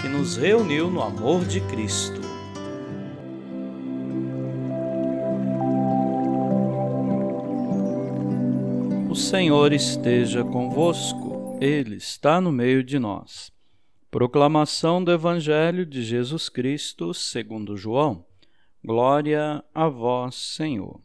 que nos reuniu no amor de Cristo. O Senhor esteja convosco, Ele está no meio de nós. Proclamação do Evangelho de Jesus Cristo segundo João. Glória a vós, Senhor.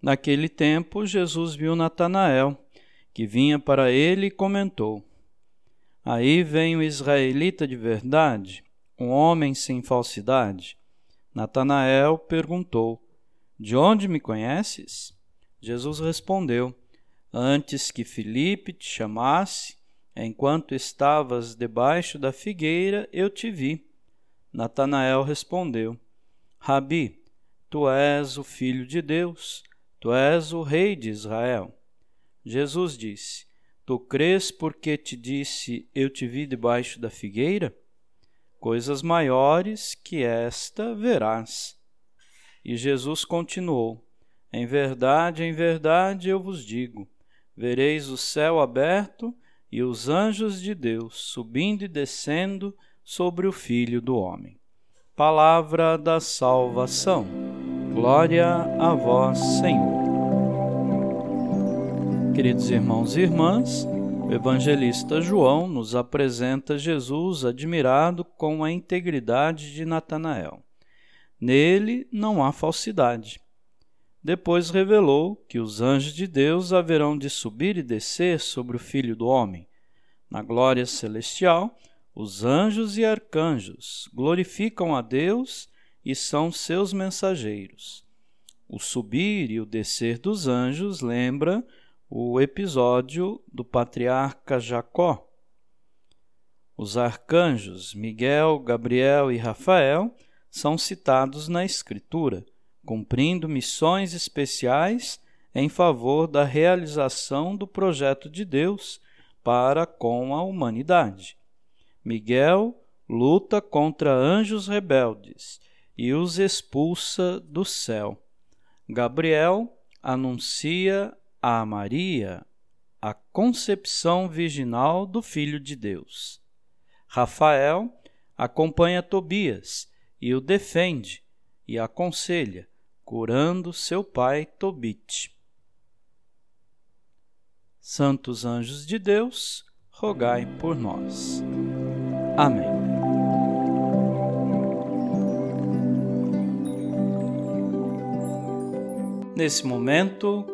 Naquele tempo, Jesus viu Natanael, que vinha para ele e comentou: Aí vem o israelita de verdade, um homem sem falsidade. Natanael perguntou: De onde me conheces? Jesus respondeu: Antes que Filipe te chamasse, enquanto estavas debaixo da figueira, eu te vi. Natanael respondeu: Rabi, tu és o filho de Deus, tu és o rei de Israel. Jesus disse: Tu crês porque te disse: Eu te vi debaixo da figueira? Coisas maiores que esta verás. E Jesus continuou: Em verdade, em verdade eu vos digo: vereis o céu aberto e os anjos de Deus subindo e descendo sobre o Filho do Homem. Palavra da salvação. Glória a vós, Senhor. Queridos irmãos e irmãs, o evangelista João nos apresenta Jesus admirado com a integridade de Natanael. Nele não há falsidade. Depois revelou que os anjos de Deus haverão de subir e descer sobre o Filho do Homem. Na glória celestial, os anjos e arcanjos glorificam a Deus e são seus mensageiros. O subir e o descer dos anjos lembra o episódio do patriarca Jacó. Os arcanjos Miguel, Gabriel e Rafael são citados na Escritura, cumprindo missões especiais em favor da realização do projeto de Deus para com a humanidade. Miguel luta contra anjos rebeldes e os expulsa do céu. Gabriel anuncia a Maria a concepção virginal do Filho de Deus. Rafael acompanha Tobias e o defende e aconselha, curando seu pai Tobit. Santos anjos de Deus, rogai por nós. Amém. Nesse momento,